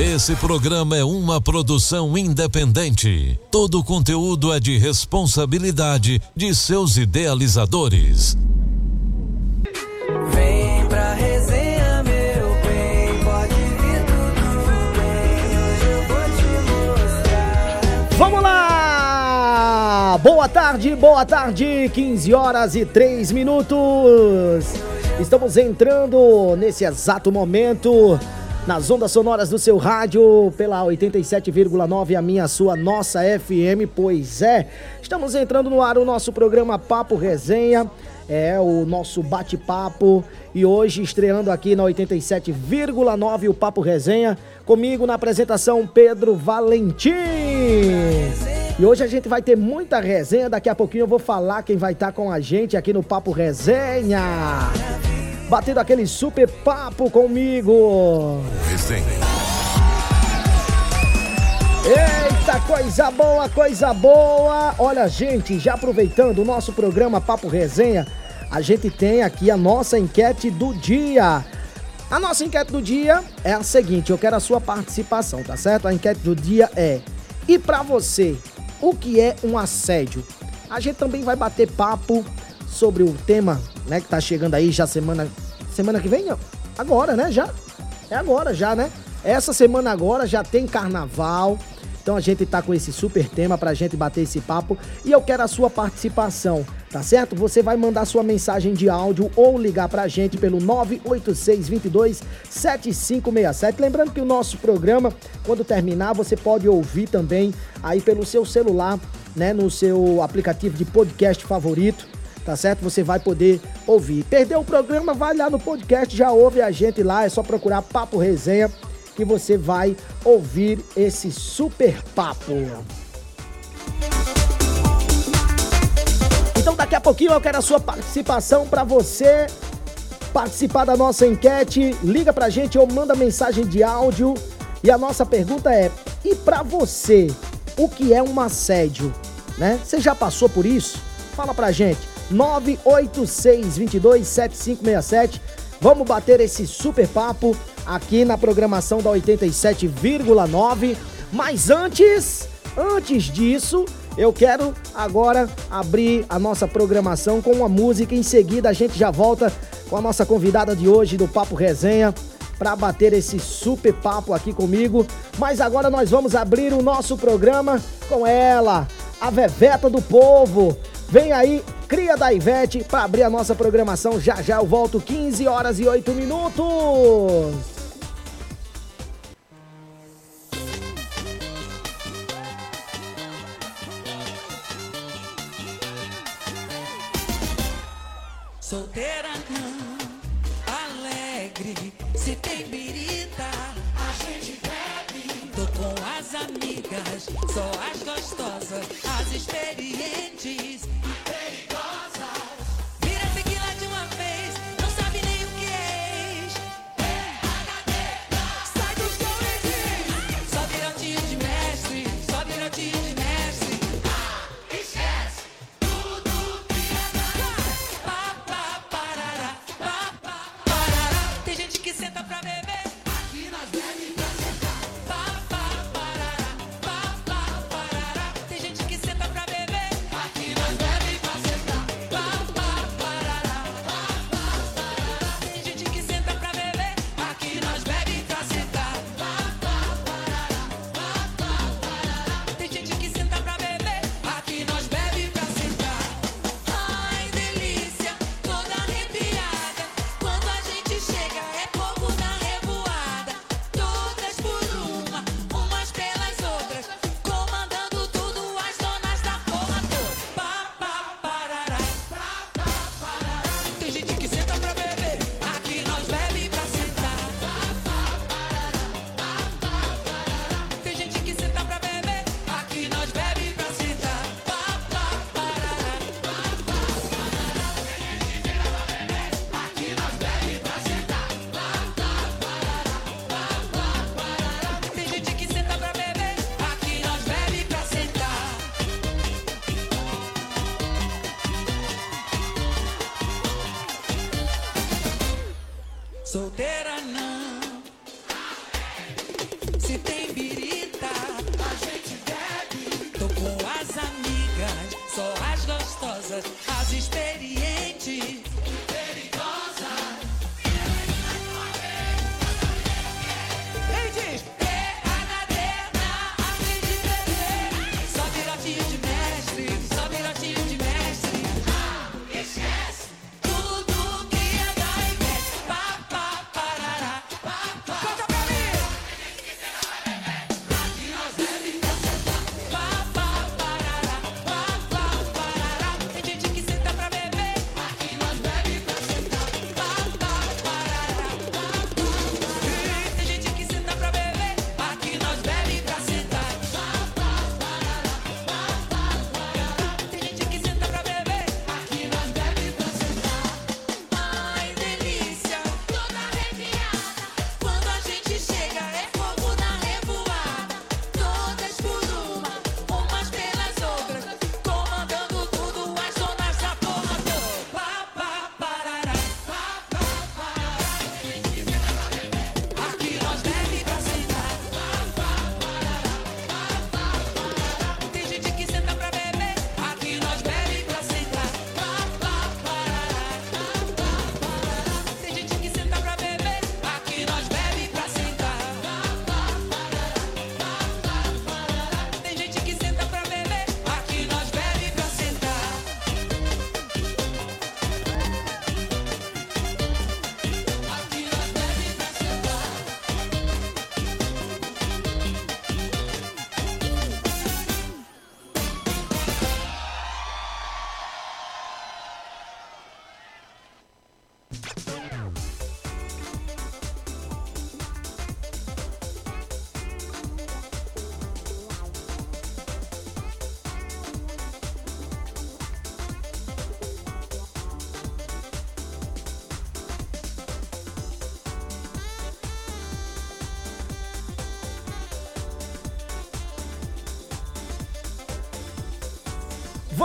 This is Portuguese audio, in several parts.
Esse programa é uma produção independente. Todo o conteúdo é de responsabilidade de seus idealizadores. Vem pra resenha, meu bem, pode vir tudo bem. Hoje eu vou te mostrar. Vamos lá! Boa tarde, boa tarde, 15 horas e 3 minutos. Estamos entrando nesse exato momento nas ondas sonoras do seu rádio pela 87,9 a minha, sua, nossa FM. Pois é, estamos entrando no ar o nosso programa Papo Resenha. É o nosso bate-papo e hoje estreando aqui na 87,9 o Papo Resenha, comigo na apresentação Pedro Valentim. E hoje a gente vai ter muita resenha, daqui a pouquinho eu vou falar quem vai estar com a gente aqui no Papo Resenha. Batendo aquele super papo comigo. Resenha. Eita, coisa boa, coisa boa! Olha, gente, já aproveitando o nosso programa Papo Resenha, a gente tem aqui a nossa enquete do dia. A nossa enquete do dia é a seguinte, eu quero a sua participação, tá certo? A enquete do dia é: e pra você, o que é um assédio? A gente também vai bater papo sobre o tema, né, que tá chegando aí já semana semana que vem, agora, né, já? É agora já, né? Essa semana agora já tem carnaval. Então a gente tá com esse super tema pra gente bater esse papo e eu quero a sua participação, tá certo? Você vai mandar sua mensagem de áudio ou ligar pra gente pelo 986 22 7567. Lembrando que o nosso programa, quando terminar, você pode ouvir também aí pelo seu celular, né, no seu aplicativo de podcast favorito tá certo? Você vai poder ouvir. Perdeu o programa? Vai lá no podcast, já ouve a gente lá, é só procurar Papo Resenha que você vai ouvir esse super papo. Então daqui a pouquinho eu quero a sua participação para você participar da nossa enquete. Liga pra gente ou manda mensagem de áudio. E a nossa pergunta é: e para você, o que é um assédio? Né? Você já passou por isso? Fala pra gente. 986 22 7567. Vamos bater esse super papo aqui na programação da 87,9. Mas antes, antes disso, eu quero agora abrir a nossa programação com uma música. Em seguida, a gente já volta com a nossa convidada de hoje do Papo Resenha para bater esse super papo aqui comigo. Mas agora nós vamos abrir o nosso programa com ela, a Veveta do Povo. Vem aí, cria da Ivete, para abrir a nossa programação. Já já eu volto, 15 horas e 8 minutos. Solteira não, alegre, se tem birita, a gente bebe. Tô com as amigas, só as gostosas, as experientes Solteira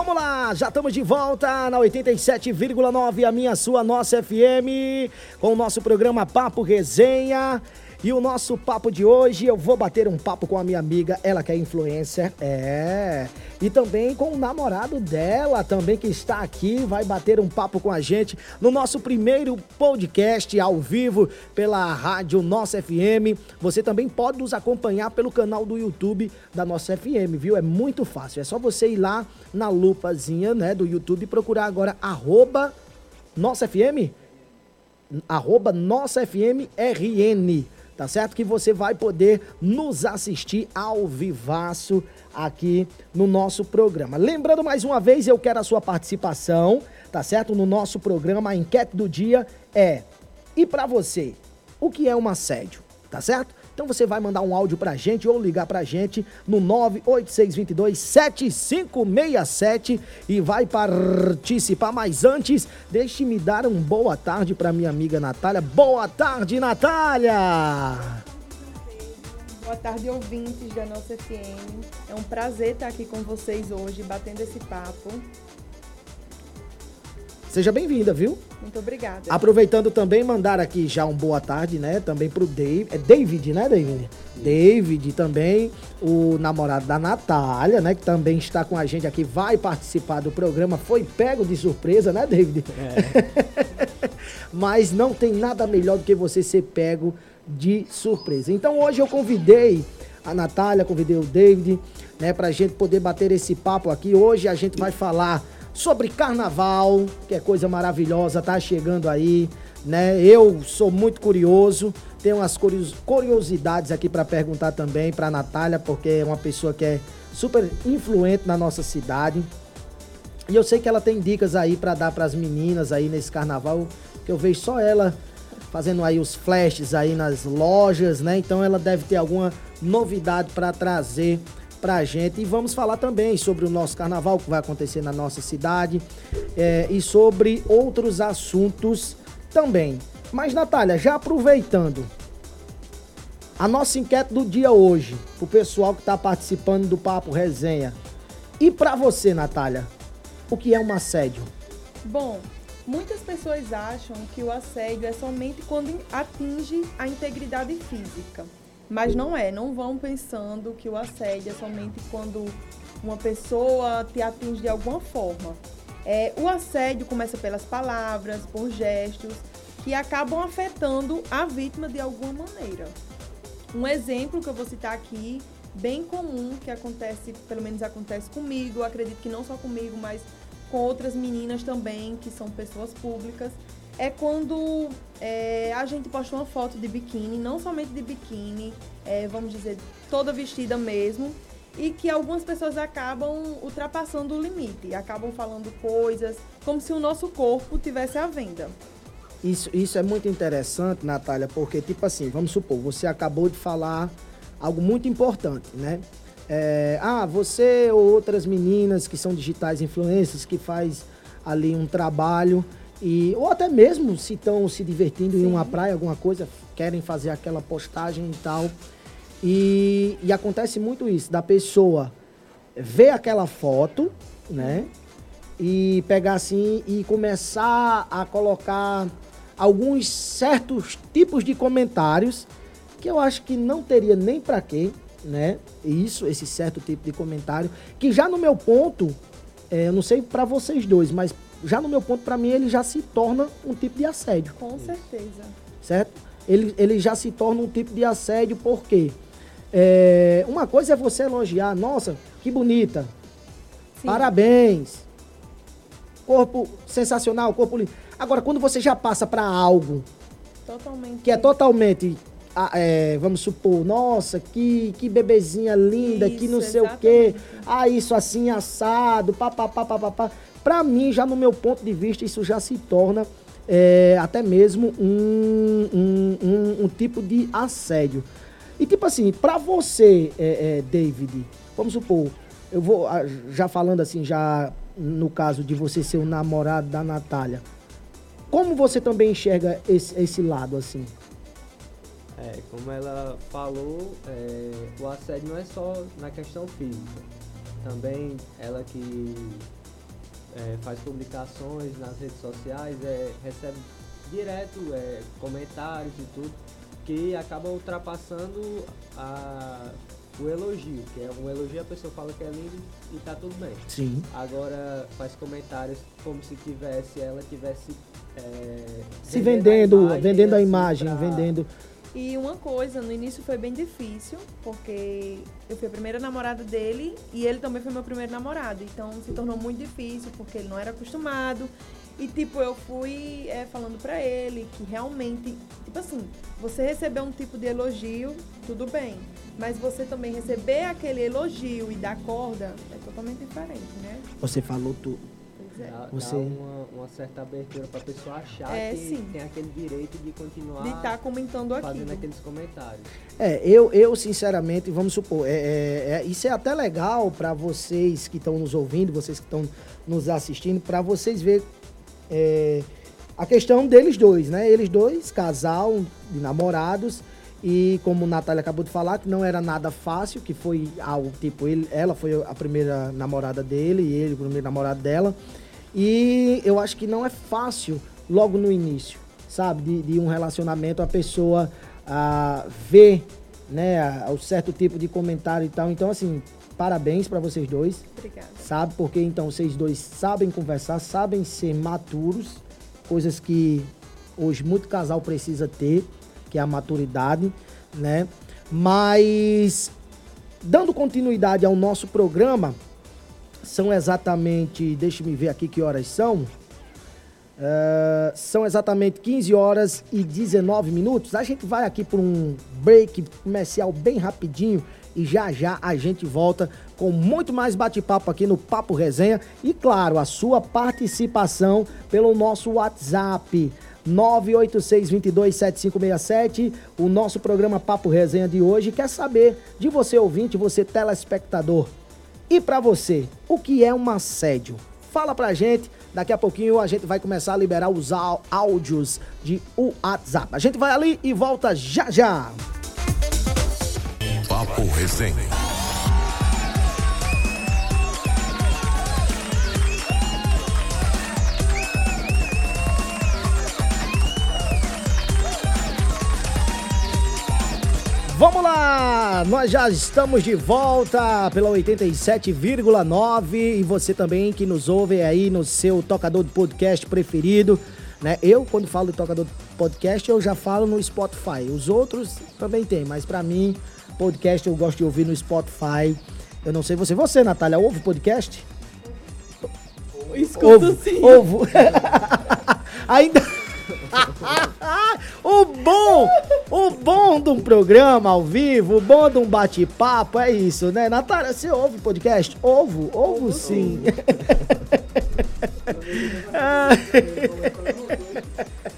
Vamos lá, já estamos de volta na 87,9, a minha, sua, nossa FM, com o nosso programa Papo Resenha. E o nosso papo de hoje, eu vou bater um papo com a minha amiga, ela que é influencer, é. E também com o namorado dela, também que está aqui, vai bater um papo com a gente no nosso primeiro podcast ao vivo pela rádio Nossa FM. Você também pode nos acompanhar pelo canal do YouTube da Nossa FM, viu? É muito fácil, é só você ir lá na lupazinha, né, do YouTube e procurar agora arroba Nossa FM, arroba Nossa FM RN, tá certo? Que você vai poder nos assistir ao vivaço aqui no nosso programa. Lembrando mais uma vez, eu quero a sua participação, tá certo? No nosso programa, a enquete do dia é: e pra você, o que é um assédio? Tá certo? Então você vai mandar um áudio pra gente ou ligar pra gente no 98622 7567 e vai participar. Mas antes, deixe-me dar um boa tarde pra minha amiga Natália. Boa tarde, Natália! Boa tarde, ouvintes da nossa FM. É um prazer estar aqui com vocês hoje, batendo esse papo. Seja bem-vinda, viu? Muito obrigada. Aproveitando também, mandar aqui já um boa tarde, né? Também pro Dave. É David, né, David? David também, o namorado da Natália, né? Que também está com a gente aqui, vai participar do programa. Foi pego de surpresa, né, David? Mas não tem nada melhor do que você ser pego de surpresa. Então hoje eu convidei a Natália, convidei o David, né? Pra gente poder bater esse papo aqui. Hoje a gente vai falar sobre carnaval, que é coisa maravilhosa, tá chegando aí, né? Eu sou muito curioso, tenho umas curios- curiosidades aqui para perguntar também para Natália, porque é uma pessoa que é super influente na nossa cidade. E eu sei que ela tem dicas aí para dar para as meninas aí nesse carnaval, que eu vejo só ela fazendo aí os flashes aí nas lojas, né? Então ela deve ter alguma novidade para trazer pra gente. E vamos falar também sobre o nosso carnaval que vai acontecer na nossa cidade é, e sobre outros assuntos também. Mas, Natália, já aproveitando, a nossa enquete do dia hoje, o pessoal que está participando do Papo Resenha. E para você, Natália, o que é um assédio? Bom, muitas pessoas acham que o assédio é somente quando atinge a integridade física. Mas não é, não vão pensando que o assédio é somente quando uma pessoa te atinge de alguma forma. É, o assédio começa pelas palavras, por gestos, que acabam afetando a vítima de alguma maneira. Um exemplo que eu vou citar aqui, bem comum, que acontece, pelo menos acontece comigo, acredito que não só comigo, mas com outras meninas também, que são pessoas públicas, é quando é, a gente posta uma foto de biquíni, não somente de biquíni, é, vamos dizer, toda vestida mesmo, e que algumas pessoas acabam ultrapassando o limite, acabam falando coisas como se o nosso corpo tivesse à venda. Isso, isso é muito interessante, Natália, porque, tipo assim, vamos supor, você acabou de falar algo muito importante, né? É, ah, você ou outras meninas que são digitais influencers, que faz ali um trabalho, e, ou até mesmo se estão se divertindo em uma praia, alguma coisa, querem fazer aquela postagem e tal. E, e acontece muito isso, da pessoa ver aquela foto, né? E pegar assim e começar a colocar alguns certos tipos de comentários que eu acho que não teria nem pra quê, né? Isso, esse certo tipo de comentário, que já no meu ponto, é, eu não sei pra vocês dois, mas já no meu ponto, pra mim, ele já se torna um tipo de assédio Com certeza. certo? Ele, ele já se torna um tipo de assédio, porque é, uma coisa é você elogiar, nossa, que bonita, Sim. parabéns, corpo sensacional, corpo lindo. Agora, quando você já passa para algo Totalmente. que é totalmente, ah, é, vamos supor, nossa, que, que bebezinha linda, que não Isso, sei o quê, exatamente. ah, isso assim, assado, papapá, papapá. Pra mim, já no meu ponto de vista, isso já se torna é, até mesmo um, um, um- um tipo de assédio. E tipo assim, pra você, é, é, David, vamos supor, eu vou ah, já falando assim, já no caso de você ser o namorado da Natália, como você também enxerga esse, esse lado assim? É, como ela falou, é, o assédio não é só na questão física. Também ela que é, faz publicações nas redes sociais, é, recebe direto é, comentários e tudo, que acaba ultrapassando a- o elogio, que é um elogio a pessoa fala que é lindo e tá tudo bem. Sim. Agora faz comentários como se tivesse, ela tivesse é, Se vendendo, a imagem, vendendo a imagem, vendendo. E uma coisa, no início foi bem difícil, porque eu fui a primeira namorada dele e ele também foi meu primeiro namorado. Então se tornou muito difícil, porque ele não era acostumado. E tipo, eu fui é, falando pra ele que realmente, tipo assim, você receber um tipo de elogio, tudo bem. Mas você também receber aquele elogio e dar corda é totalmente diferente, né? Você falou tudo. É. Dá, Você- dá uma, uma certa abertura pra pessoa achar É, que sim. tem aquele direito de continuar De estar comentando fazendo aquilo. aqueles comentários. É, eu, eu sinceramente, vamos supor, é, é- é- isso é até legal para vocês que estão nos ouvindo, vocês que estão nos assistindo, para vocês ver é, a questão deles dois, né? Eles dois, casal de namorados, e como a Natália acabou de falar, que não era nada fácil, que foi algo tipo, ele, ela foi a primeira namorada dele e ele o primeiro namorado dela. E eu acho que não é fácil logo no início, sabe? De, de um relacionamento a pessoa ah, ver, né, a- o certo tipo de comentário e tal. Então, assim, parabéns para vocês dois, Obrigada. sabe? Porque então vocês dois sabem conversar, sabem ser maturos, coisas que hoje muito casal precisa ter, que é a maturidade, né? Mas dando continuidade ao nosso programa, são exatamente, deixa-me ver aqui que horas são. É, são exatamente 15 horas e 19 minutos. A gente vai aqui por um break comercial bem rapidinho e já já a gente volta com muito mais bate-papo aqui no Papo Resenha e claro, a sua participação pelo nosso WhatsApp 986227567. O nosso programa Papo Resenha de hoje quer saber de você ouvinte, você telespectador. E pra você, o que é um assédio? Fala pra gente. Daqui a pouquinho a gente vai começar a liberar os áudios de WhatsApp. A gente vai ali e volta já já. Papo Resenha. Vamos lá! Nós já estamos de volta pela 87,9 e você também que nos ouve aí no seu tocador de podcast preferido, né? Eu, quando falo de tocador de podcast, eu já falo no Spotify. Os outros também tem, mas pra mim, podcast eu gosto de ouvir no Spotify. Eu não sei você. Você, Natália, ouve podcast? Escuto Ovo. sim. Ovo. Ainda. o bom, o bom de um programa ao vivo, o bom de um bate-papo é isso, né? Natália, você ouve podcast? Ovo, ovo sim.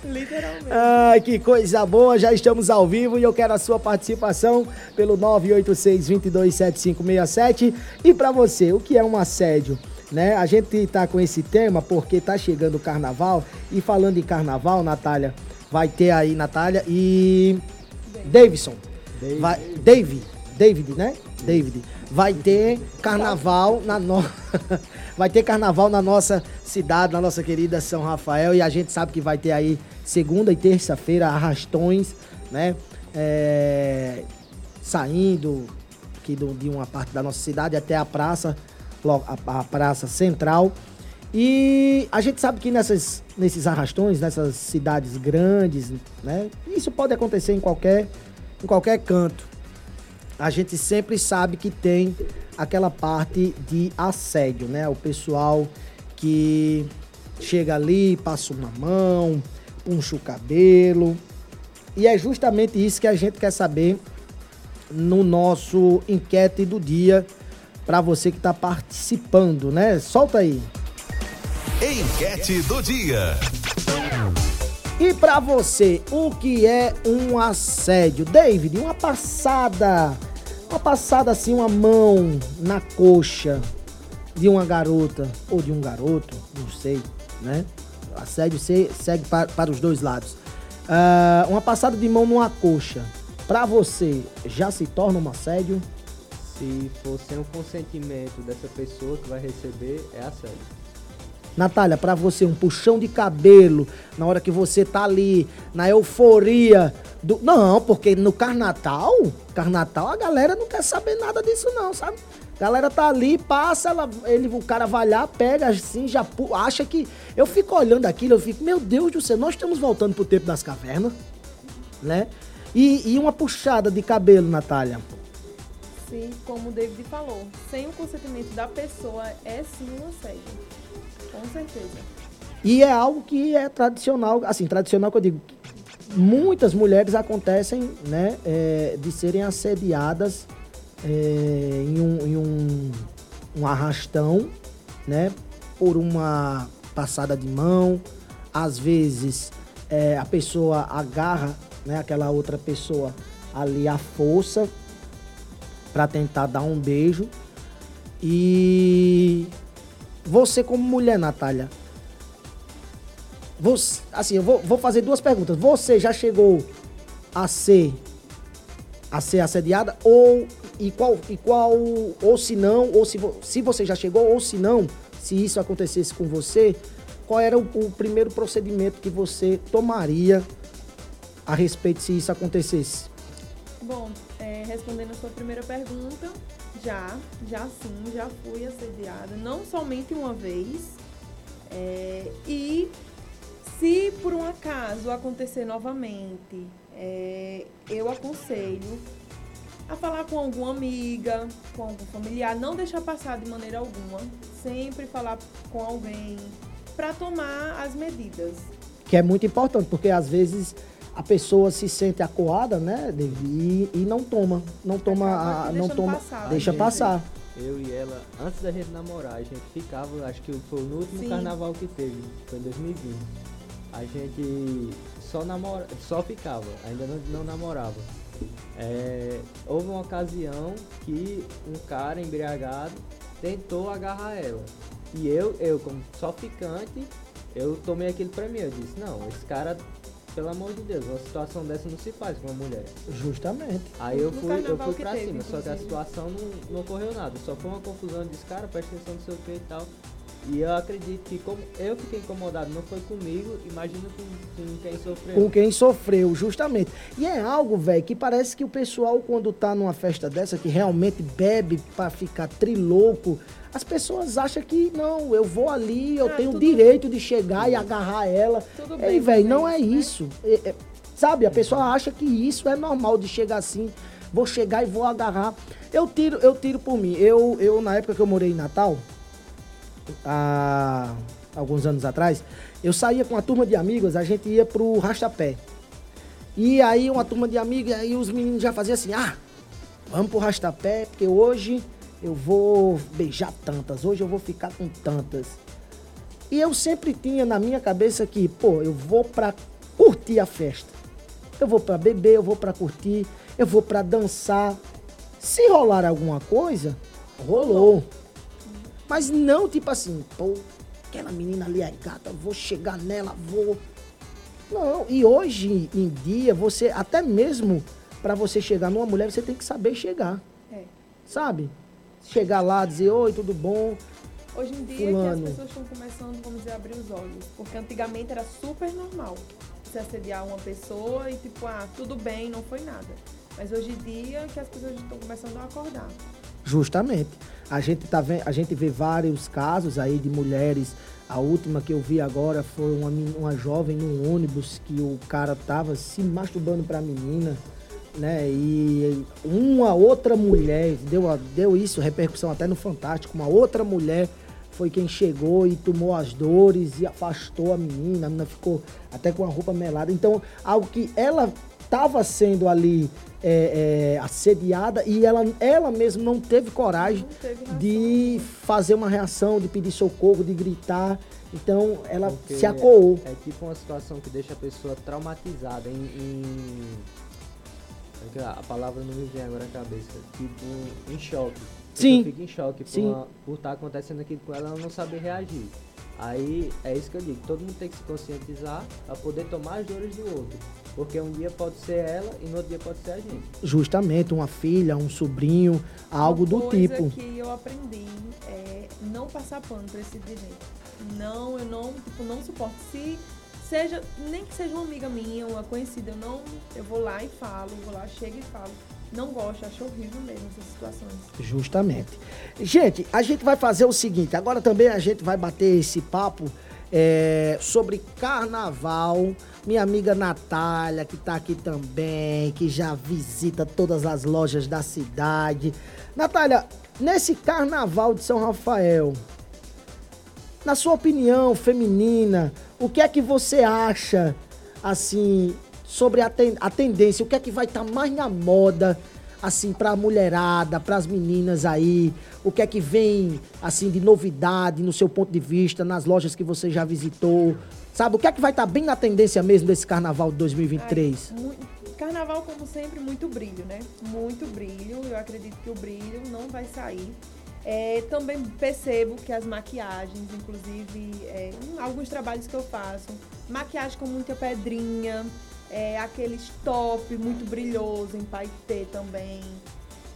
Literalmente. Ai, que coisa boa, já estamos ao vivo e eu quero a sua participação pelo 986-227567. E pra você, o que é um assédio? Né? A gente tá com esse tema porque tá chegando o carnaval e falando em carnaval, Natália, vai ter aí Natália e Davidson. Vai, David, David, né? David. Vai ter carnaval na no... vai ter carnaval na nossa cidade, na nossa querida São Rafael e a gente sabe que vai ter aí segunda e terça-feira arrastões, né? É, Saindo aqui do- de uma parte da nossa cidade até a praça, a, a praça central. E a gente sabe que nessas, nesses arrastões, nessas cidades grandes, né? Isso pode acontecer em qualquer, em qualquer canto. A gente sempre sabe que tem aquela parte de assédio, né? O pessoal que chega ali, passa uma mão, puncha o cabelo. E é justamente isso que a gente quer saber no nosso enquete do dia para você que está participando, né? Solta aí. Enquete do dia. E pra você, o que é um assédio? David, uma passada, uma passada assim, uma mão na coxa de uma garota ou de um garoto, não sei, né? Assédio se- segue para, para os dois lados. Ah, uma passada de mão numa coxa, pra você, já se torna um assédio? Se for sem o consentimento dessa pessoa que vai receber, é assédio. Natália, pra você, um puxão de cabelo na hora que você tá ali, na euforia do. Não, porque no carnatal, carnatal, a galera não quer saber nada disso, não, sabe? A galera tá ali, passa, ela, ele, o cara vai lá, pega assim, já acha que. Eu fico olhando aquilo, eu fico, meu Deus do céu, nós estamos voltando pro tempo das cavernas, né? E, e uma puxada de cabelo, Natália. Sim, como o David falou, sem o consentimento da pessoa é sim um assédio. Com certeza. E é algo que é tradicional, assim, tradicional que eu digo, muitas mulheres acontecem, né, é, de serem assediadas é, em, um, em um, um arrastão, né, por uma passada de mão, às vezes é, a pessoa agarra, né, aquela outra pessoa ali à força para tentar dar um beijo e você como mulher, Natália, você, assim, eu vou, vou fazer duas perguntas. Você já chegou a ser a ser assediada ou e qual e qual ou se não ou se, se você já chegou ou se não, se isso acontecesse com você, qual era o, o primeiro procedimento que você tomaria a respeito se isso acontecesse? Bom, respondendo a sua primeira pergunta, já, já sim, já fui assediada, não somente uma vez. É, e se por um acaso acontecer novamente, é, eu aconselho a falar com alguma amiga, com algum familiar, não deixar passar de maneira alguma, sempre falar com alguém para tomar as medidas. Que é muito importante, porque às vezes a pessoa se sente acuada, né, e, e não toma, não toma, a, não toma, passar. deixa Gente, passar. Eu e ela, antes da gente namorar, a gente ficava, acho que foi no último Sim. carnaval que teve, foi em 2020. A gente só namora, só ficava, ainda não, não namorava. É, houve uma ocasião que um cara embriagado tentou agarrar ela. E eu, eu como só ficante, eu tomei aquilo pra mim. Eu disse, não, esse cara, pelo amor de Deus, uma situação dessa não se faz com uma mulher. Justamente. Aí eu No fui, eu fui pra teve, cima, só que a inclusive. situação não, não ocorreu nada. Só foi uma confusão, eu disse, cara, presta atenção no seu que e tal. E eu acredito que como eu fiquei incomodado, não foi comigo, imagino com, com quem sofreu. com quem sofreu, justamente. E é algo, velho, que parece que o pessoal, quando tá numa festa dessa, que realmente bebe pra ficar trilouco, as pessoas acham que, não, eu vou ali, eu Ah, tenho o direito de chegar e agarrar ela. Tudo Ei, velho, não é isso, né? isso. É- é- sabe, a pessoa acha que isso é normal de chegar assim, vou chegar e vou agarrar. Eu tiro, eu tiro por mim. Eu, eu na época que eu morei em Natal, há alguns anos atrás, eu saía com uma turma de amigos, a gente ia pro Rastapé. E aí uma turma de amigos, aí os meninos já faziam assim, ah, vamos pro Rastapé, porque hoje eu vou beijar tantas, hoje eu vou ficar com tantas. E eu sempre tinha na minha cabeça que, pô, eu vou pra curtir a festa. Eu vou pra beber, eu vou pra curtir, eu vou pra dançar. Se rolar alguma coisa, rolou. Mas não tipo assim, pô, aquela menina ali é gata, vou chegar nela, vou. Não, e hoje em dia, você, até mesmo pra você chegar numa mulher, você tem que saber chegar, É. sabe? Chegar lá, dizer, oi, tudo bom? Hoje em dia Fulano. que as pessoas estão começando, vamos dizer, a abrir os olhos. Porque antigamente era super normal você assediar uma pessoa e tipo, ah, tudo bem, não foi nada. Mas hoje em dia que as pessoas estão começando a acordar. Justamente. A gente, tá vendo, a gente vê vários casos aí de mulheres. A última que eu vi agora foi uma, uma jovem num ônibus que o cara tava se masturbando pra menina, né? E uma outra mulher, deu, deu isso, repercussão até no Fantástico, uma outra mulher foi quem chegou e tomou as dores e afastou a menina, a menina ficou até com a roupa melada. Então, algo que ela estava sendo ali é, é, assediada e ela, ela mesma não teve coragem Não teve de fazer uma reação, de pedir socorro, de gritar. Então, ela Porque se acoou. É tipo uma situação que deixa a pessoa traumatizada em. em- é que A palavra não me vem agora à cabeça. Tipo, em choque. A Sim. pessoa Fica em choque por, Sim. por estar acontecendo aquilo com ela, ela não saber reagir. Aí é isso que eu digo, todo mundo tem que se conscientizar para poder tomar as dores do outro. Porque um dia pode ser ela e no outro dia pode ser a gente. Justamente uma filha, um sobrinho, algo Uma do coisa tipo. que eu aprendi é não passar pano pra esse gente. Não, eu não, tipo, não suporto. Se seja, nem que seja uma amiga minha, uma conhecida, eu não, eu vou lá e falo, vou lá, chego e falo. Não gosto, acho horrível mesmo essas situações. Justamente. Gente, a gente vai fazer o seguinte: agora também a gente vai bater esse papo é, sobre carnaval. Minha amiga Natália, que tá aqui também, que já visita todas as lojas da cidade. Natália, nesse carnaval de São Rafael, na sua opinião feminina, o que é que você acha, assim, sobre a, ten- a tendência? O que é que vai estar mais na moda, assim, pra mulherada, pras meninas aí? O que é que vem, assim, de novidade no seu ponto de vista, nas lojas que você já visitou? Sabe, o que é que vai estar bem na tendência mesmo desse carnaval de 2023? Ai, mui- carnaval, como sempre, muito brilho, né? Muito brilho. Eu acredito que o brilho não vai sair. É, também percebo que as maquiagens, inclusive, é, alguns trabalhos que eu faço, maquiagem com muita pedrinha, é, aqueles top muito brilhoso, em paetê também.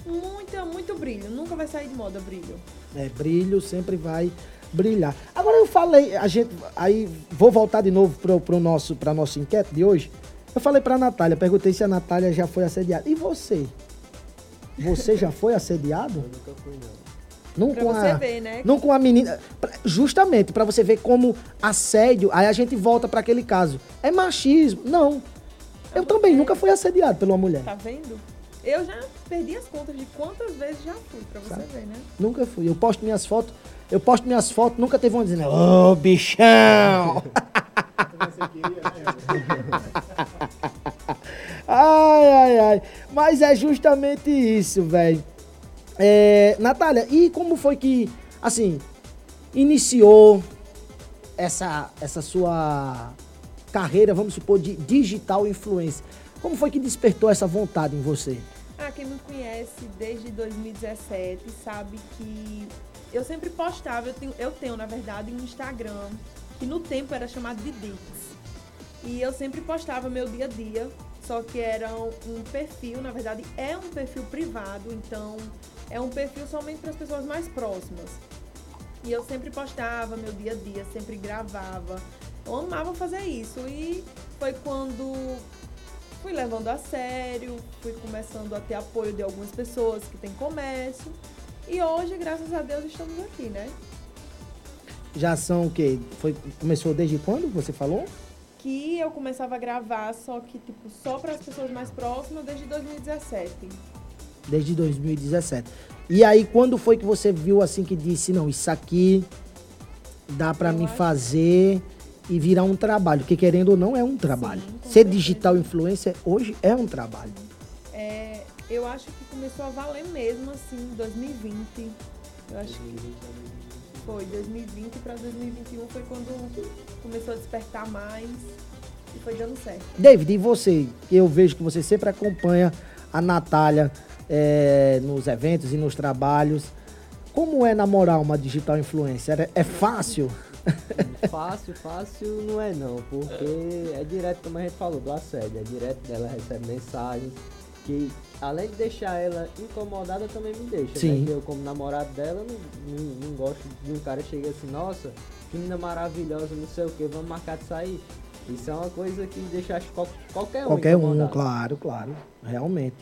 Muita, muito brilho. Nunca vai sair de moda brilho. É, brilho sempre vai brilhar. Agora eu falei, a gente, aí vou voltar de novo pro, pro nosso, pra nossa enquete de hoje. Eu falei pra Natália, perguntei se a Natália já foi assediada. E você? Você já foi assediado? Eu nunca fui, não. Não Pra com você a, ver, né? Não com a menina. Justamente, pra você ver como assédio. Aí a gente volta pra aquele caso. É machismo? Não. Eu também nunca fui assediado por uma mulher. Tá vendo? Eu já perdi as contas de quantas vezes já fui, pra você ver, né? Nunca fui. Eu posto minhas fotos. Eu posto minhas fotos, nunca teve uma dizendo, ô bichão! ai, ai, ai. Mas é justamente isso, velho. É, Natália, e como foi que, assim, iniciou essa, essa sua carreira, vamos supor, de digital influencer? Como foi que despertou essa vontade em você? Ah, quem me conhece desde 2017 sabe que eu sempre postava, eu tenho, eu tenho na verdade um Instagram, que no tempo era chamado de Dix. E eu sempre postava meu dia a dia, só que era um, perfil, na verdade é um perfil privado, então é um perfil somente para as pessoas mais próximas. E eu sempre postava meu dia a dia, sempre gravava. Eu amava fazer isso. E foi quando fui levando a sério, fui começando a ter apoio de algumas pessoas que têm comércio. E hoje, graças a Deus, estamos aqui, né? Já são o quê? Foi, começou desde quando você falou? Que eu começava a gravar, só que, tipo, só para as pessoas mais próximas desde 2017. Desde 2017. E aí, quando foi que você viu assim que disse, não, isso aqui dá Eu mim acho- fazer e virar um trabalho? Porque querendo ou não, é um trabalho. com Ser digital influencer hoje é um trabalho. É, eu acho que começou a valer mesmo, assim, em 2020. Eu acho que foi 2020 para 2021 foi quando começou a despertar mais e foi dando certo. David, e você? Eu vejo que você sempre acompanha a Natália é, nos eventos e nos trabalhos. Como é namorar uma digital influencer? É, é fácil? Fácil, fácil não é não, porque é direto, como a gente falou, do assédio. É direto dela, recebe mensagens que, além de deixar ela incomodada, também me deixa. Sim. Né? Eu, como namorado dela, não, não, não gosto de um cara que chega assim, nossa, que menina maravilhosa, não sei o que, vamos marcar de sair. Isso é uma coisa que deixa qualquer um Qualquer um, claro, claro. Realmente.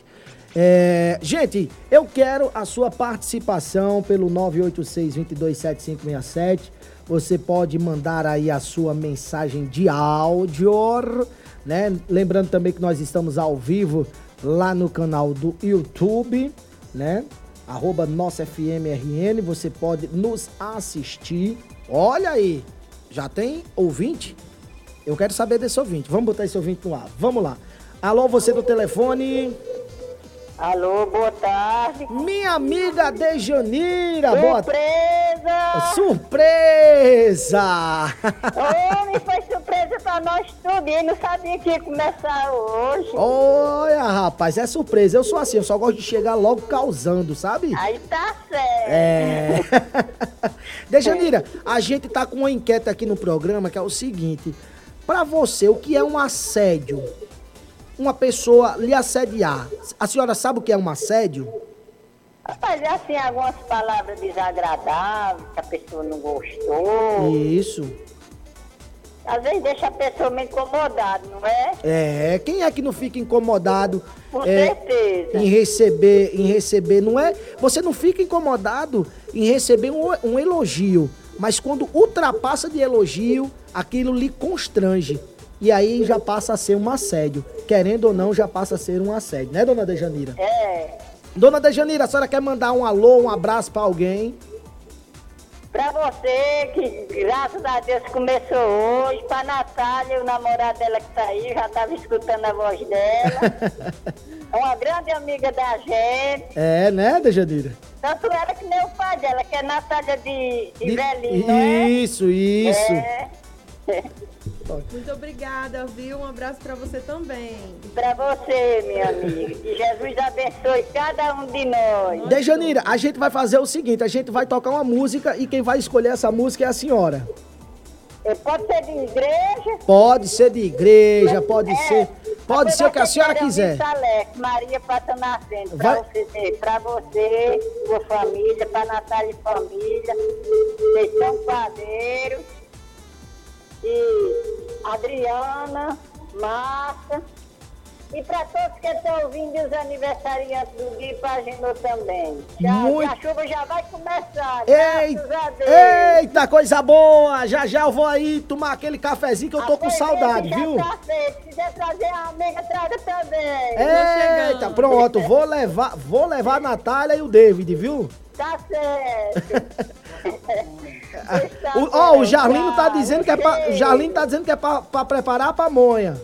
É, gente, eu quero a sua participação pelo 986-227567. Você pode mandar aí a sua mensagem de áudio, né? Lembrando também que nós estamos ao vivo lá no canal do YouTube, né? Arroba nossa FMRN. Você pode nos assistir. Olha aí, já tem ouvinte? Eu quero saber desse ouvinte. Vamos botar esse ouvinte no ar. Vamos lá. Alô, você do telefone. Alô, boa tarde. Minha amiga Dejanira. Boa Surpresa! Surpresa! Homem, foi surpresa pra nós tudo. E não sabia que ia começar hoje. Olha, rapaz, é surpresa. Eu sou assim, eu só gosto de chegar logo causando, sabe? Aí tá certo. É. Dejanira, a gente tá com uma enquete aqui no programa que é o seguinte: pra você, o que é um assédio? Uma pessoa lhe assediar. A senhora sabe o que é um assédio? Mas assim, algumas palavras desagradáveis que a pessoa não gostou. Isso. Às vezes deixa a pessoa meio incomodada, não é? É, quem é que não fica incomodado Com é, certeza. em receber, em receber, não é? Você não fica incomodado em receber um, um elogio, mas quando ultrapassa de elogio, aquilo lhe constrange. E aí já passa a ser um assédio. Querendo ou não, já passa a ser um assédio, né, dona Dejanira? É. Dona Dejanira, a senhora quer mandar um alô, um abraço pra alguém? Pra você, que graças a Deus começou hoje, pra Natália, o namorado dela que tá aí, já tava escutando a voz dela. É uma grande amiga da gente. É, né, Dejanira? Tanto ela que nem o pai dela, que é Natália de, de De- Velhinho, é? Isso, isso. É. Muito obrigada, viu? Um abraço para você também. Pra você, minha amiga. Que Jesus abençoe cada um de nós. Dejanira, a gente vai fazer o seguinte, a gente vai tocar uma música e quem vai escolher essa música é a senhora. Eh, Pode ser de igreja. Pode ser de igreja, pode É. ser, pode ser o que a senhora quiser. Salete, Maria Pata Nascente, pra Vai- você, pra você, sua família, pra Natália e família, vocês são padeiros, e Adriana, Márcia, e pra todos que estão ouvindo os aniversariantes do pra Genô também. Já, Muito- A chuva já vai começar, Eita, graças a Deus. eita, coisa boa! Já já eu vou aí tomar aquele cafezinho que eu tô com saudade, viu? Tá feito. Se quiser trazer a amiga, traga também. Eita, pronto, vou levar, vou levar a Natália e o David, viu? Tá certo. Ó, o Jarlino tá dizendo que é pra, o Jarlino tá dizendo que é pra, pra preparar a pamonha.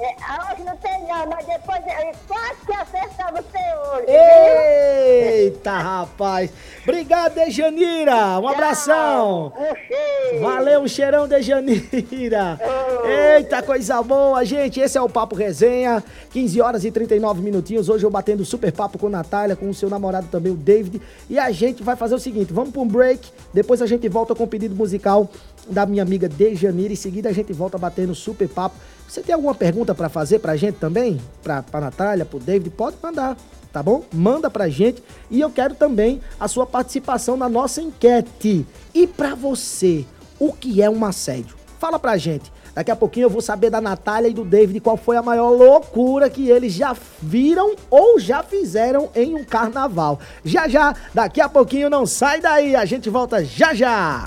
É, hoje não tem não, mas depois eu quase que acerta você hoje. Eita, rapaz! Obrigado, Dejanira! Um abração! Um. Valeu, um cheirão de Janira. Eita, coisa boa, gente. Esse é o Papo Resenha. 15 horas e 39 minutinhos. Hoje eu batendo super papo com Natália, com o seu namorado também, o David. E a gente vai fazer o seguinte: vamos para um break. Depois a gente volta com o pedido musical da minha amiga Dejanira. Em seguida a gente volta batendo super papo. Você tem alguma pergunta para fazer pra gente também? Pra, pra Natália, pro David? Pode mandar. Tá bom? Manda pra gente e eu quero também a sua participação na nossa enquete. E pra você, o que é um assédio? Fala pra gente. Daqui a pouquinho eu vou saber da Natália e do David qual foi a maior loucura que eles já viram ou já fizeram em um carnaval. Já já, daqui a pouquinho não sai daí, a gente volta já já.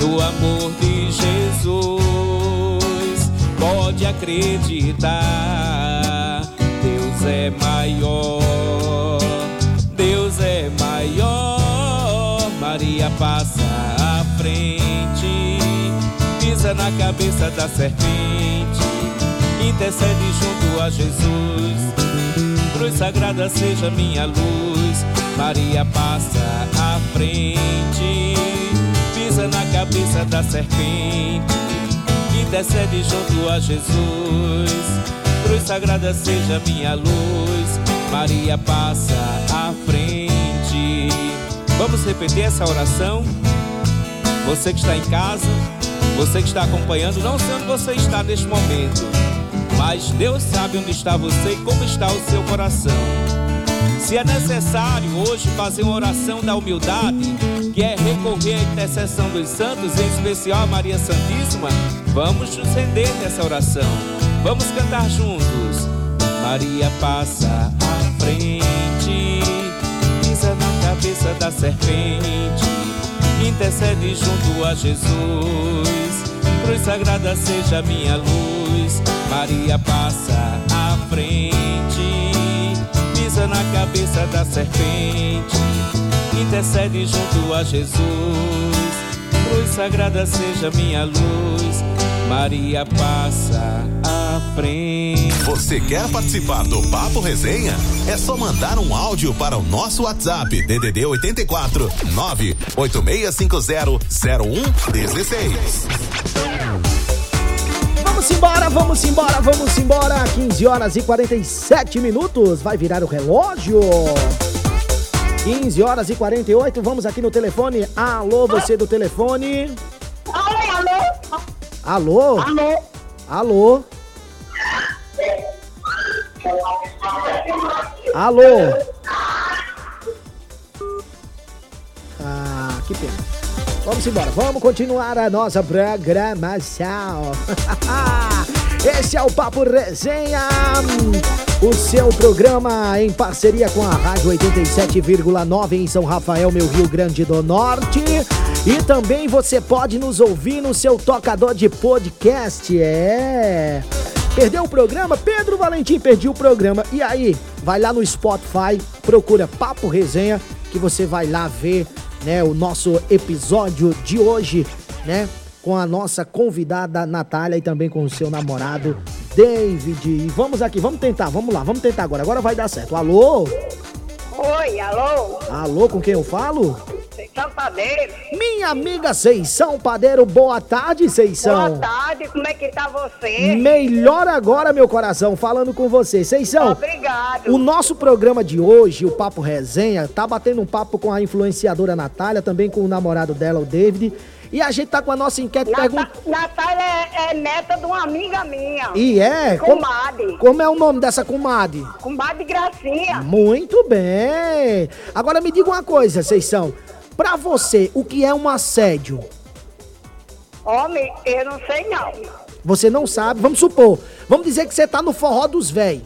no amor de Jesus. Pode acreditar, Deus é maior, Deus é maior. Maria passa à frente, pisa na cabeça da serpente, intercede junto a Jesus. Cruz sagrada seja minha luz. Maria passa à frente, pisa na cabeça da serpente, intercede junto a Jesus. Cruz sagrada seja minha luz. Maria passa à frente. Vamos repetir essa oração? Você que está em casa, você que está acompanhando, não sei onde você está neste momento, mas Deus sabe onde está você e como está o seu coração. Se é necessário hoje fazer uma oração da humildade, que é recorrer à intercessão dos santos, em especial a Maria Santíssima, vamos nos render nessa oração. Vamos cantar juntos. Maria passa à frente, pisa na cabeça da serpente, intercede junto a Jesus. Cruz sagrada seja minha luz. Maria passa à frente, pisa na cabeça da serpente, intercede junto a Jesus. Cruz sagrada seja minha luz. Maria passa à frente. Você quer participar do Papo Resenha? É só mandar um áudio para o nosso WhatsApp DDD 84 98650 0116. Vamos embora, vamos embora, vamos embora. 15 horas e 47 minutos. Vai virar o relógio. 15 horas e 48. Vamos aqui no telefone. Alô, você do telefone. Oi, alô? Alô? Alô? Alô? Alô? Ah, que pena. Vamos embora, vamos continuar a nossa programação. Esse é o Papo Resenha, o seu programa em parceria com a Rádio 87,9 em São Rafael, meu Rio Grande do Norte. E também você pode nos ouvir no seu tocador de podcast. É. Perdeu o programa? Pedro Valentim perdeu o programa. E aí, vai lá no Spotify, procura Papo Resenha, que você vai lá ver, né, o nosso episódio de hoje, né, com a nossa convidada Natália e também com o seu namorado David. E vamos aqui, vamos tentar, vamos lá, vamos tentar agora. Agora vai dar certo. Alô? Oi, alô? Alô, com quem eu falo? São Padeiro? Minha amiga Seição Padeiro, boa tarde, Seição. Boa tarde, como é que tá você? Melhor agora, meu coração, falando com você. Seição, Obrigado. o nosso programa de hoje, o Papo Resenha, tá batendo um papo com a influenciadora Natália, também com o namorado dela, o David. E a gente tá com a nossa enquete Nata- perguntando. Natália é, é neta de uma amiga minha. E é? Como, Comadre. como é o nome dessa comadre? Comadre Gracinha. Muito bem. Agora me diga uma coisa, Seição. Pra você, o que é um assédio? Homem, eu não sei não. Você não sabe, vamos supor. Vamos dizer que você tá no forró dos véi,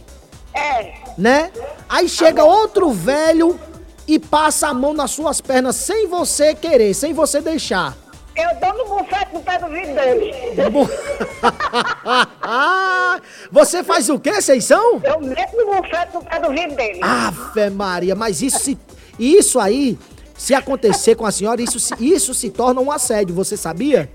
É, né? Aí chega outro velho e passa a mão nas suas pernas sem você querer, sem você deixar. eu dou no bufete no pé do vidro dele. você faz o quê, Seição? Eu meto no bufete no pé do vidro dele. Ave Maria, mas isso, isso aí Se acontecer com a senhora, isso, se- isso se torna um assédio, você sabia?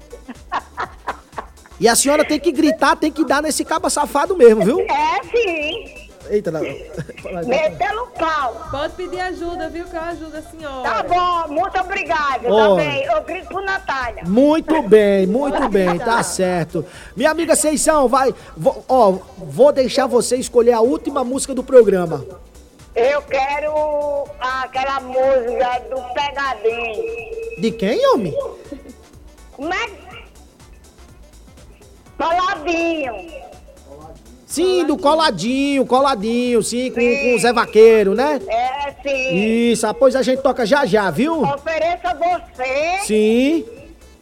E a senhora tem que gritar, tem que dar nesse caba safado mesmo, viu? É, sim. Eita, não. Metendo pau. Pode pedir ajuda, viu? Que eu ajudo a senhora. Tá bom, muito obrigada. Também. Eu grito pro Natália. Muito bem, muito bem, tá certo. Minha amiga Seição, vai. Vou, ó, vou deixar você escolher a última música do programa. Eu quero aquela música do Pegadinho. De quem, homem? Como é? Coladinho. Sim, do coladinho, coladinho, sim, com, com o Zé Vaqueiro, né? É, sim. Isso, ah, pois a gente toca já já, viu? Ofereço a você, Sim,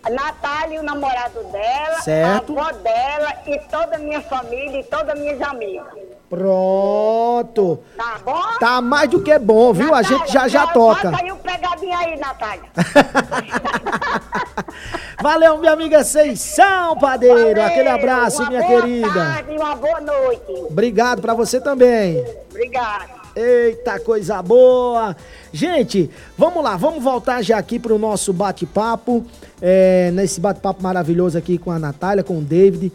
a Natália e o namorado dela, Certo. a avó dela e toda a minha família e todas as minhas amigas. Pronto. Tá bom? Tá mais do que bom, viu? A gente já já toca. Bota aí o pegadinho aí, Natália. Valeu, minha amiga Seição, padeiro. Valeu, Aquele abraço, minha boa querida. tarde uma boa noite. Obrigado pra você também. Obrigada. Eita, coisa boa! Gente, vamos lá, vamos voltar já aqui pro nosso bate-papo, é, nesse bate-papo maravilhoso aqui com a Natália, com o David.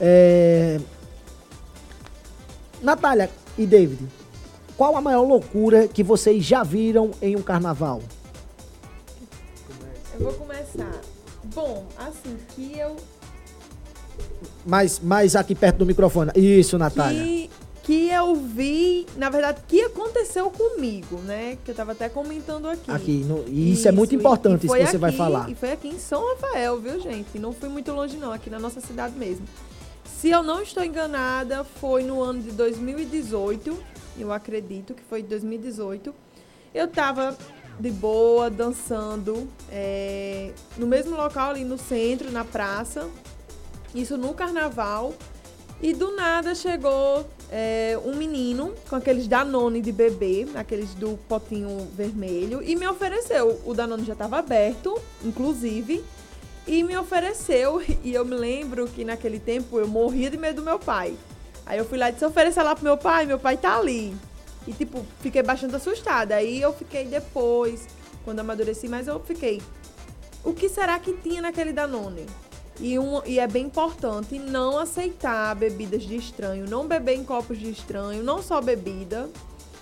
É... Natália e David, qual a maior loucura que vocês já viram em um carnaval? Eu vou começar. Bom, assim, que eu. Mais, mais aqui perto do microfone. Isso, Natália. Que, que eu vi, na verdade, que aconteceu comigo, né? Que eu tava até comentando aqui. Aqui, no- e isso é muito importante, isso foi que você vai aqui- falar. E foi aqui em São Rafael, viu, gente? Não fui muito longe, não, aqui na nossa cidade mesmo. Se eu não estou enganada, foi no ano de 2018, eu acredito que foi 2018. Eu tava de boa, dançando, é, no mesmo local ali no centro, na praça. Isso no carnaval. E do nada chegou é, um menino com aqueles Danone de bebê, aqueles do potinho vermelho, e me ofereceu. O Danone já estava aberto, inclusive, e me ofereceu. E eu me lembro que naquele tempo eu morria de medo do meu pai. Aí eu fui lá e disse: ofereça lá pro meu pai, meu pai tá ali. E tipo, fiquei bastante assustada. Aí eu fiquei depois, quando amadureci, mas eu fiquei. O que será que tinha naquele Danone? E, um, e é bem importante não aceitar bebidas de estranho, não beber em copos de estranho, não só bebida.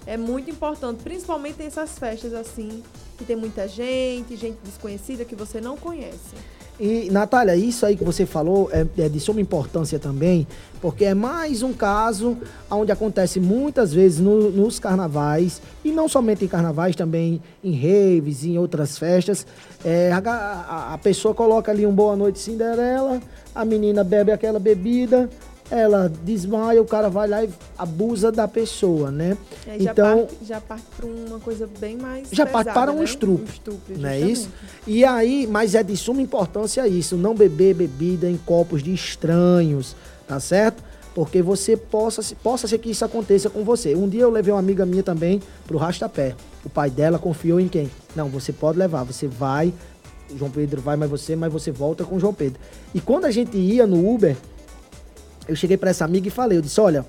É muito importante, principalmente em essas festas assim, que tem muita gente, gente desconhecida que você não conhece. E, Natália, isso aí que você falou é, é de suma importância também, porque é mais um caso onde acontece muitas vezes no- nos carnavais, e não somente em carnavais, também em raves, em outras festas. É, a, a pessoa coloca ali um Boa Noite Cinderela, a menina bebe aquela bebida, ela desmaia, o cara vai lá e abusa da pessoa, né? Já Então, parte, já parte para uma coisa bem mais. já parte pesada, para um né? estupro, Um estupro, não é isso? E aí, mas é de suma importância isso, não beber bebida em copos de estranhos, tá certo? Porque você possa, possa ser que isso aconteça com você. Um dia eu levei uma amiga minha também pro Rastapé. O pai dela confiou em quem? Não, você pode levar, você vai, João Pedro vai, mas você, mas você volta com o João Pedro. E quando a gente ia no Uber, eu cheguei pra essa amiga e falei, eu disse, olha,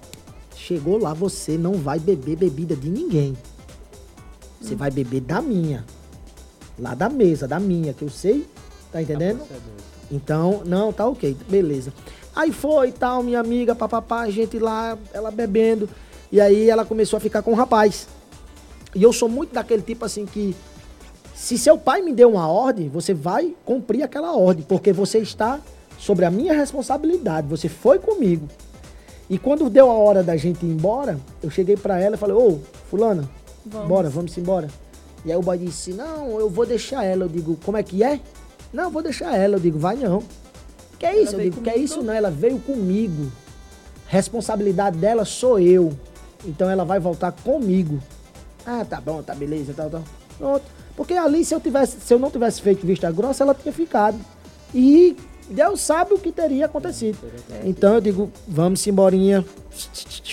chegou lá, você não vai beber bebida de ninguém. Você vai beber da minha. Lá da mesa, da minha, que eu sei. Tá entendendo? Então, não, tá ok, beleza. Aí foi e tal, minha amiga, papapá, a gente lá, ela bebendo. E aí ela começou a ficar com o rapaz. E eu sou muito daquele tipo assim que. Se seu pai me deu uma ordem, você vai cumprir aquela ordem, porque você está sobre a minha responsabilidade. Você foi comigo. E quando deu a hora da gente ir embora, eu cheguei pra ela e falei: Ô, Fulana, Vamos. bora, vamos embora. E aí o boy disse: Não, eu vou deixar ela. Eu digo: Como é que é? Não, eu vou deixar ela. Eu digo: Vai não. Que é isso? Eu veio digo: Que é isso não? Ela veio comigo. Responsabilidade dela sou eu. Então ela vai voltar comigo. Ah, tá bom, tá beleza, tal, tal. Pronto. Porque ali, se eu, tivesse, se eu não tivesse feito vista grossa, ela tinha ficado. E Deus sabe o que teria acontecido. Então eu digo, vamos emborinha,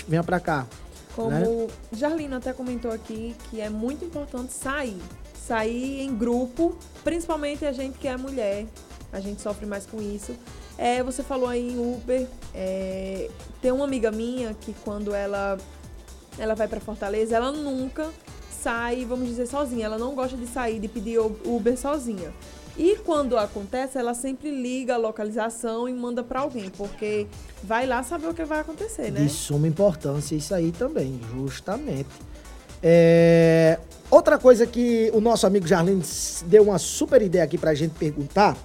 venha pra cá. Como né? Jarlino até comentou aqui, que é muito importante sair. Sair em grupo, principalmente a gente que é mulher. A gente sofre mais com isso. É, você falou aí em Uber. é, tem uma amiga minha que quando ela, ela vai para Fortaleza, ela nunca sai, vamos dizer, sozinha. Ela não gosta de sair, de pedir Uber sozinha. E quando acontece, ela sempre liga a localização e manda pra alguém, porque vai lá saber o que vai acontecer, né? De suma importância isso aí também, justamente. É, Outra coisa que o nosso amigo Jarlin s- deu uma super ideia aqui pra gente perguntar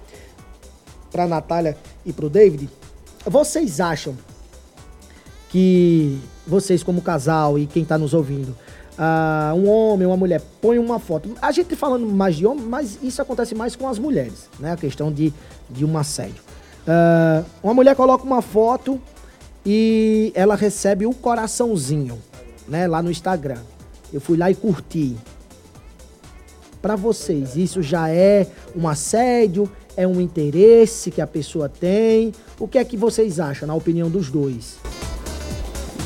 pra Natália e pro David. Vocês acham que vocês como casal e quem tá nos ouvindo, ah, um homem, uma mulher, põe uma foto. A gente falando mais de homem, mas isso acontece mais com as mulheres, né? A questão de, de um assédio. Ah, uma mulher coloca uma foto e ela recebe o coraçãozinho, né? Lá no Instagram. Eu fui lá e curti. Pra vocês, isso já é um assédio? É um interesse que a pessoa tem? O que é que vocês acham, na opinião dos dois?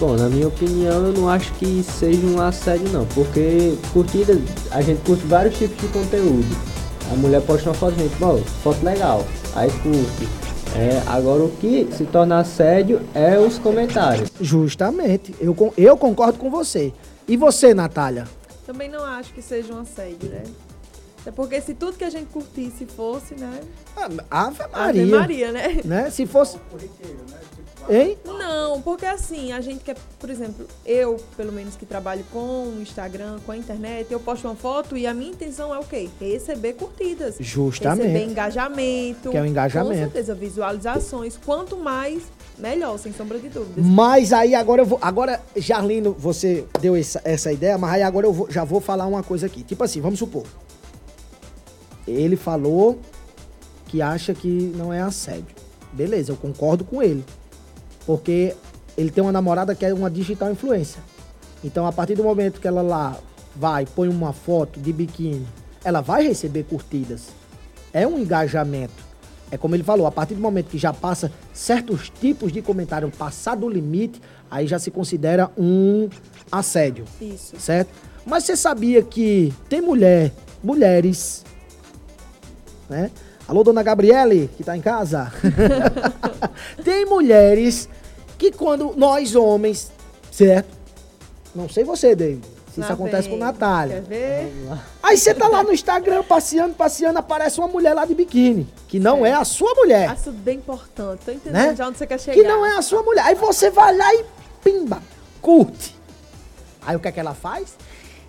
Bom, na minha opinião, eu não acho que seja um assédio não, porque curtida, a gente curte vários tipos de conteúdo. A mulher posta uma foto, gente, bom, foto legal, aí curte. É, agora o que se torna assédio é os comentários. Justamente. Eu, eu concordo com você. E você, Natália? Também não acho que seja um assédio, né? Até porque se tudo que a gente curtisse fosse, né? Ave Maria. Ave Maria, né? Né? Se fosse. Hein? Não, porque assim, a gente quer, por exemplo, eu, pelo menos que trabalho com o Instagram, com a internet, eu posto uma foto e a minha intenção é o quê? Receber curtidas. Justamente. Receber engajamento. Que é o engajamento. Com certeza, visualizações. Quanto mais, melhor, sem sombra de dúvidas. Mas aí agora eu vou. Agora, Jarlino, você deu essa, essa ideia, mas aí agora eu vou- já vou falar uma coisa aqui. Tipo assim, vamos supor. Ele falou que acha que não é assédio. Beleza, eu concordo com ele. Porque ele tem uma namorada que é uma digital influencer. Então, a partir do momento que ela lá vai, põe uma foto de biquíni, ela vai receber curtidas. É um engajamento. É como ele falou, a partir do momento que já passa certos tipos de comentário passado do limite, aí já se considera um assédio. Isso. Certo? Mas você sabia que tem mulher, mulheres, né? Alô, dona Gabriele, que tá em casa? tem mulheres que quando nós homens, certo? Não sei você, David, se isso acontece com Natália. Quer ver? Aí você tá lá no Instagram passeando, passeando, aparece uma mulher lá de biquíni, que não é a sua mulher, Assunto bem importante. Tô entendendo né? já onde você quer chegar. Que não é a sua mulher. Aí você vai lá e pimba, curte. Aí o que é que ela faz?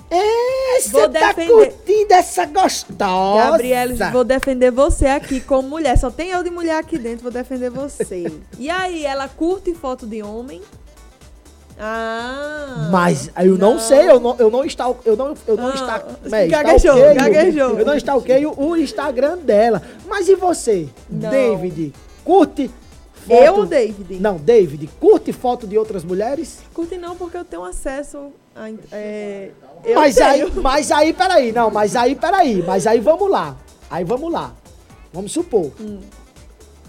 É, você Vou tá defender. curtindo essa gostosa. Gabriele, vou defender você aqui como mulher. Só tem eu de mulher aqui dentro, vou defender você. e aí, ela curte foto de homem? Ah. Mas eu não, sei, eu não, eu não está, eu não, eu não Ah, está, né, gaguejou, stalkeio- gaguejou. Eu não stalkeio o Instagram dela. Mas e você, Não. David? Curte foto? Eu ou David? Não, David, curte foto de outras mulheres? Curte não, porque eu tenho acesso a. É, eu mas tenho. aí, mas aí, peraí, não, mas aí, peraí, mas aí vamos lá. Aí vamos lá. Vamos supor. Hum.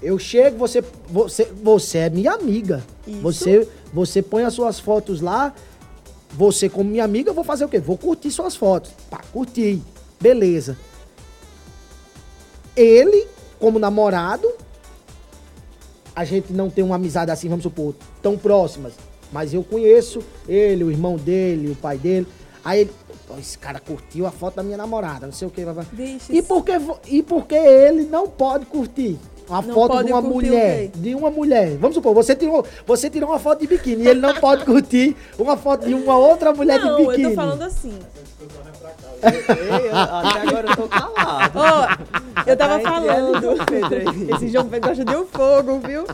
Eu chego, você, você, você é minha amiga. Isso. Você, você põe as suas fotos lá. Você, como minha amiga, eu vou fazer o quê? Vou curtir suas fotos. Pá, curti. Beleza. Ele, como namorado, a gente não tem uma amizade assim, vamos supor, tão próximas. Mas eu conheço ele, o irmão dele, o pai dele. Aí ele, "Pô, esse cara curtiu a foto da minha namorada, não sei o que. E por que, e por que ele não pode curtir uma Não foto de uma mulher? De uma mulher. Vamos supor, você tirou, você tirou uma foto de biquíni e ele não pode curtir uma foto de uma outra mulher Não, de eu biquíni. tô falando assim. Eu- até agora eu tô calado. Ó, eu tava e falando. Esse João Pedro gosta de um fogo, viu?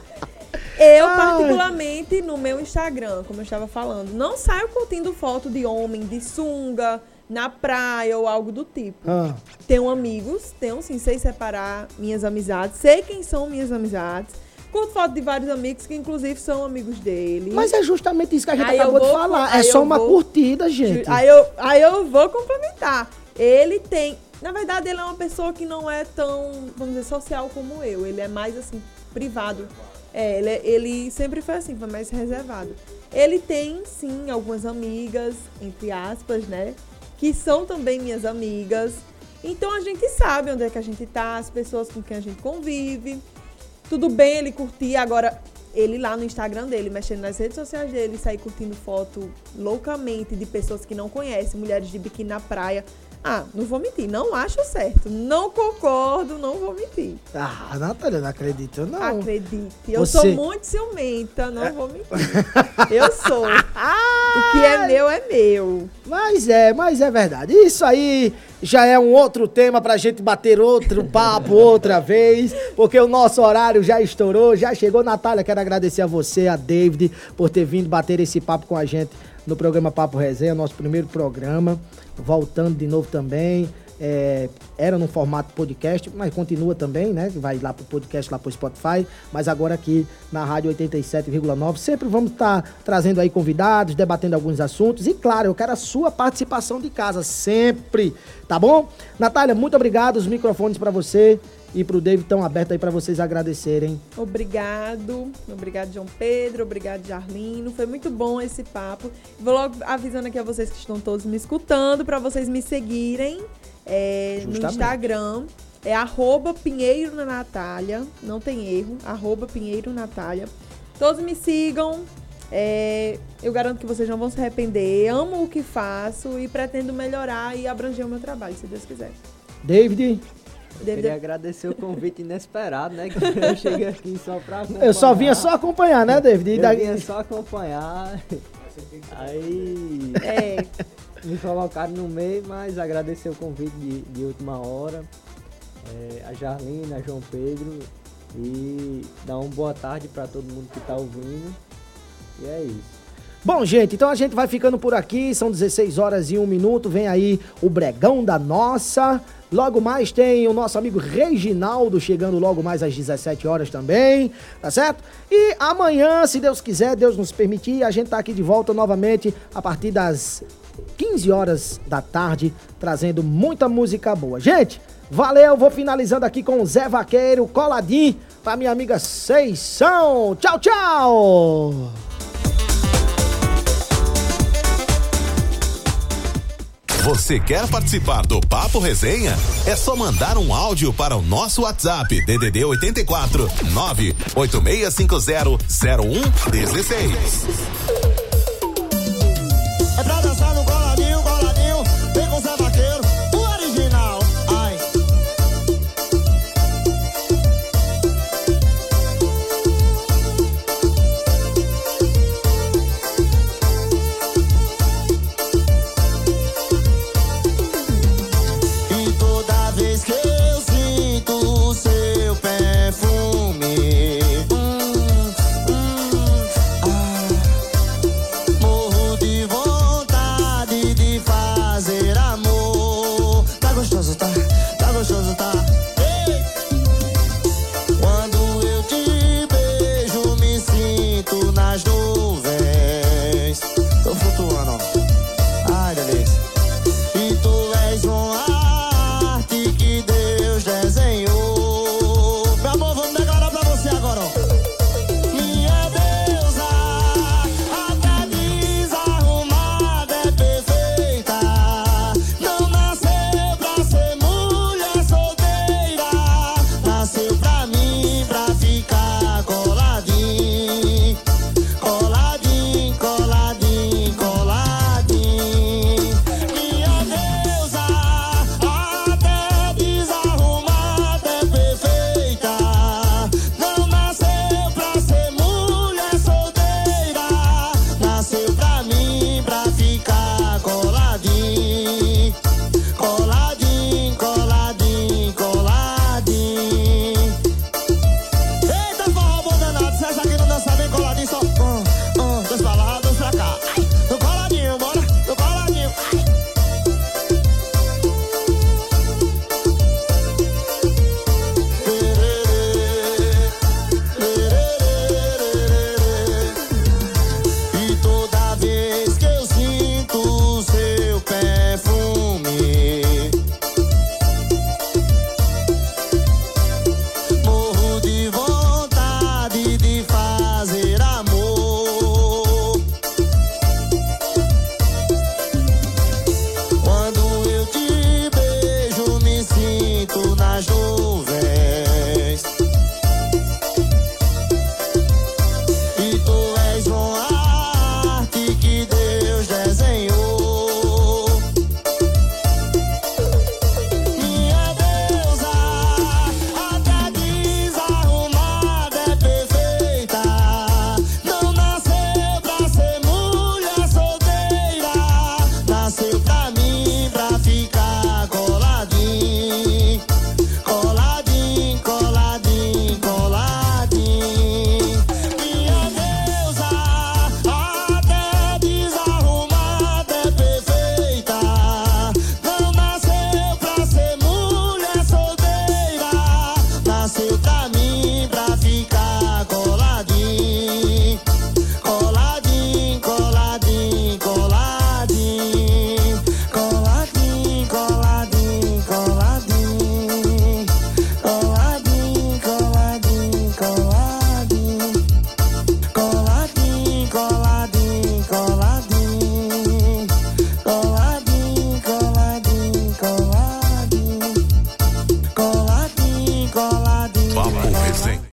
Eu, Ai. particularmente, no meu Instagram, como eu estava falando, não saio curtindo foto de homem de sunga, na praia ou algo do tipo. Ah, Tenho amigos, tenho sim, sei separar minhas amizades, sei quem são minhas amizades. Curto foto de vários amigos que, inclusive, são amigos dele. mas é justamente isso que a gente Aí acabou de vou- falar. É só uma vou- curtida, gente. Aí eu, aí eu vou complementar. Ele tem. Na verdade, ele é uma pessoa que não é tão, vamos dizer, social como eu. Ele é mais assim, privado. É, ele, ele sempre foi assim, foi mais reservado. Ele tem, sim, algumas amigas, entre aspas, né? Que são também minhas amigas. Então a gente sabe onde é que a gente tá, as pessoas com quem a gente convive. Tudo bem ele curtir. Agora, ele lá no Instagram dele, mexendo nas redes sociais dele, sair curtindo foto loucamente de pessoas que não conhecem, mulheres de biquíni na praia. Ah, não vou mentir, não acho certo. Não concordo, não vou mentir. Ah, Natália, não acredito, não. Acredite. Eu Você- sou muito ciumenta, não vou mentir. Eu sou. O que é meu é meu. Mas é, mas é verdade. Isso aí já é um outro tema pra gente bater outro papo outra vez, porque o nosso horário já estourou, já chegou. Natália, quero agradecer a você, a David, por ter vindo bater esse papo com a gente no programa Papo Resenha, nosso primeiro programa. Voltando de novo também. É, era no formato podcast, mas continua também, né? Vai lá pro podcast, lá pro Spotify, mas agora aqui na Rádio 87,9. Sempre vamos estar trazendo aí convidados, debatendo alguns assuntos. E claro, eu quero a sua participação de casa, sempre, tá bom? Natália, muito obrigado. Os microfones para você e pro David estão abertos aí para vocês agradecerem. Obrigado. Obrigado, João Pedro. Obrigado, Jarlino. Foi muito bom esse papo. Vou logo avisando aqui a vocês que estão todos me escutando, para vocês me seguirem é, no. Instagram. É arroba Pinheiro na Natália. Não tem erro. Arroba Pinheiro Natália. Todos me sigam. É, eu garanto que vocês não vão se arrepender. Amo o que faço e pretendo melhorar e abranger o meu trabalho, se Deus quiser. David, Eu Deve- queria agradecer o convite inesperado, né? Que eu cheguei aqui só pra acompanhar. eu só vinha só acompanhar, né, David? E Eu vinha só acompanhar. Aí É, me colocaram no meio, mas agradecer o convite de, de última hora. É, a Jarlina, a João Pedro. E dar uma boa tarde pra todo mundo que tá ouvindo. E é isso. Bom, gente, então a gente vai ficando por aqui. São 16 horas e 1 minuto. Vem aí o Bregão da Nossa. Logo mais tem o nosso amigo Reginaldo chegando logo mais às 17 horas também, tá certo? E amanhã, se Deus quiser, Deus nos permitir, a gente tá aqui de volta novamente a partir das 15 horas da tarde, trazendo muita música boa. Gente, valeu, vou finalizando aqui com o Zé Vaqueiro, coladinho, pra minha amiga Seição. Tchau, tchau! Você quer participar do Papo Resenha? É só mandar um áudio para o nosso WhatsApp DDD 84 98650 0116.